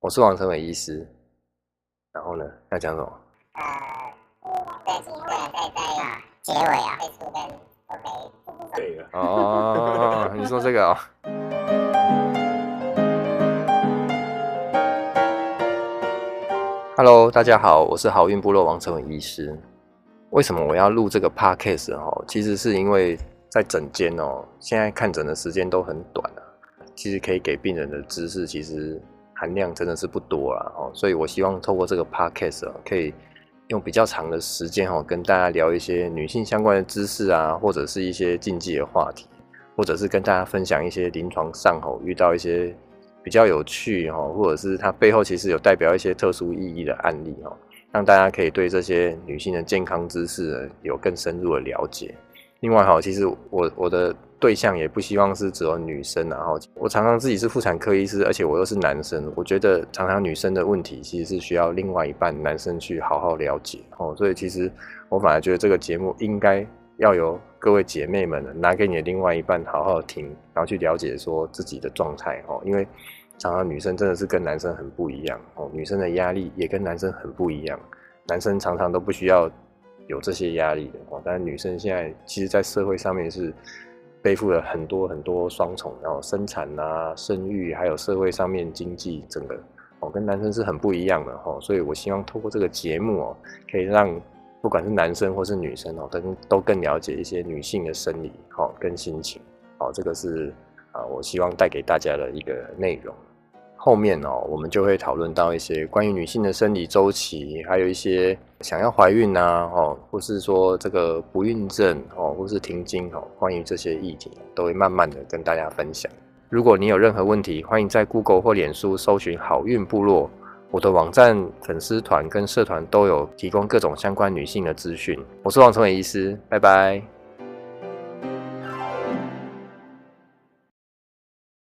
我是王成伟医师。然后呢，要讲什么？呃，对，对，在在结尾啊，会出跟 OK，对了，哦，你说这个哦。Hello，大家好，我是好运部落王成伟医师。为什么我要录这个 Podcast 哦？其实是因为在诊间哦，现在看诊的时间都很短啊。其实可以给病人的知识，其实含量真的是不多啦哦。所以我希望透过这个 Podcast，可以用比较长的时间哦，跟大家聊一些女性相关的知识啊，或者是一些禁忌的话题，或者是跟大家分享一些临床上哦遇到一些比较有趣哦，或者是它背后其实有代表一些特殊意义的案例哦。让大家可以对这些女性的健康知识有更深入的了解。另外哈，其实我我的对象也不希望是只有女生，然后我常常自己是妇产科医师，而且我又是男生，我觉得常常女生的问题其实是需要另外一半男生去好好了解哦。所以其实我反而觉得这个节目应该要由各位姐妹们拿给你的另外一半好好听，然后去了解说自己的状态哦，因为。常常女生真的是跟男生很不一样哦，女生的压力也跟男生很不一样。男生常常都不需要有这些压力的哦，但是女生现在其实，在社会上面是背负了很多很多双重，然后生产啊、生育，还有社会上面经济整个哦，跟男生是很不一样的哦。所以我希望透过这个节目哦，可以让不管是男生或是女生哦，跟都更了解一些女性的生理哦跟心情哦，这个是啊，我希望带给大家的一个内容。后面哦，我们就会讨论到一些关于女性的生理周期，还有一些想要怀孕啊，哦，或是说这个不孕症哦，或是停经哦，关于这些议题，都会慢慢的跟大家分享。如果你有任何问题，欢迎在 Google 或脸书搜寻“好运部落”，我的网站、粉丝团跟社团都有提供各种相关女性的资讯。我是王成伟医师，拜拜。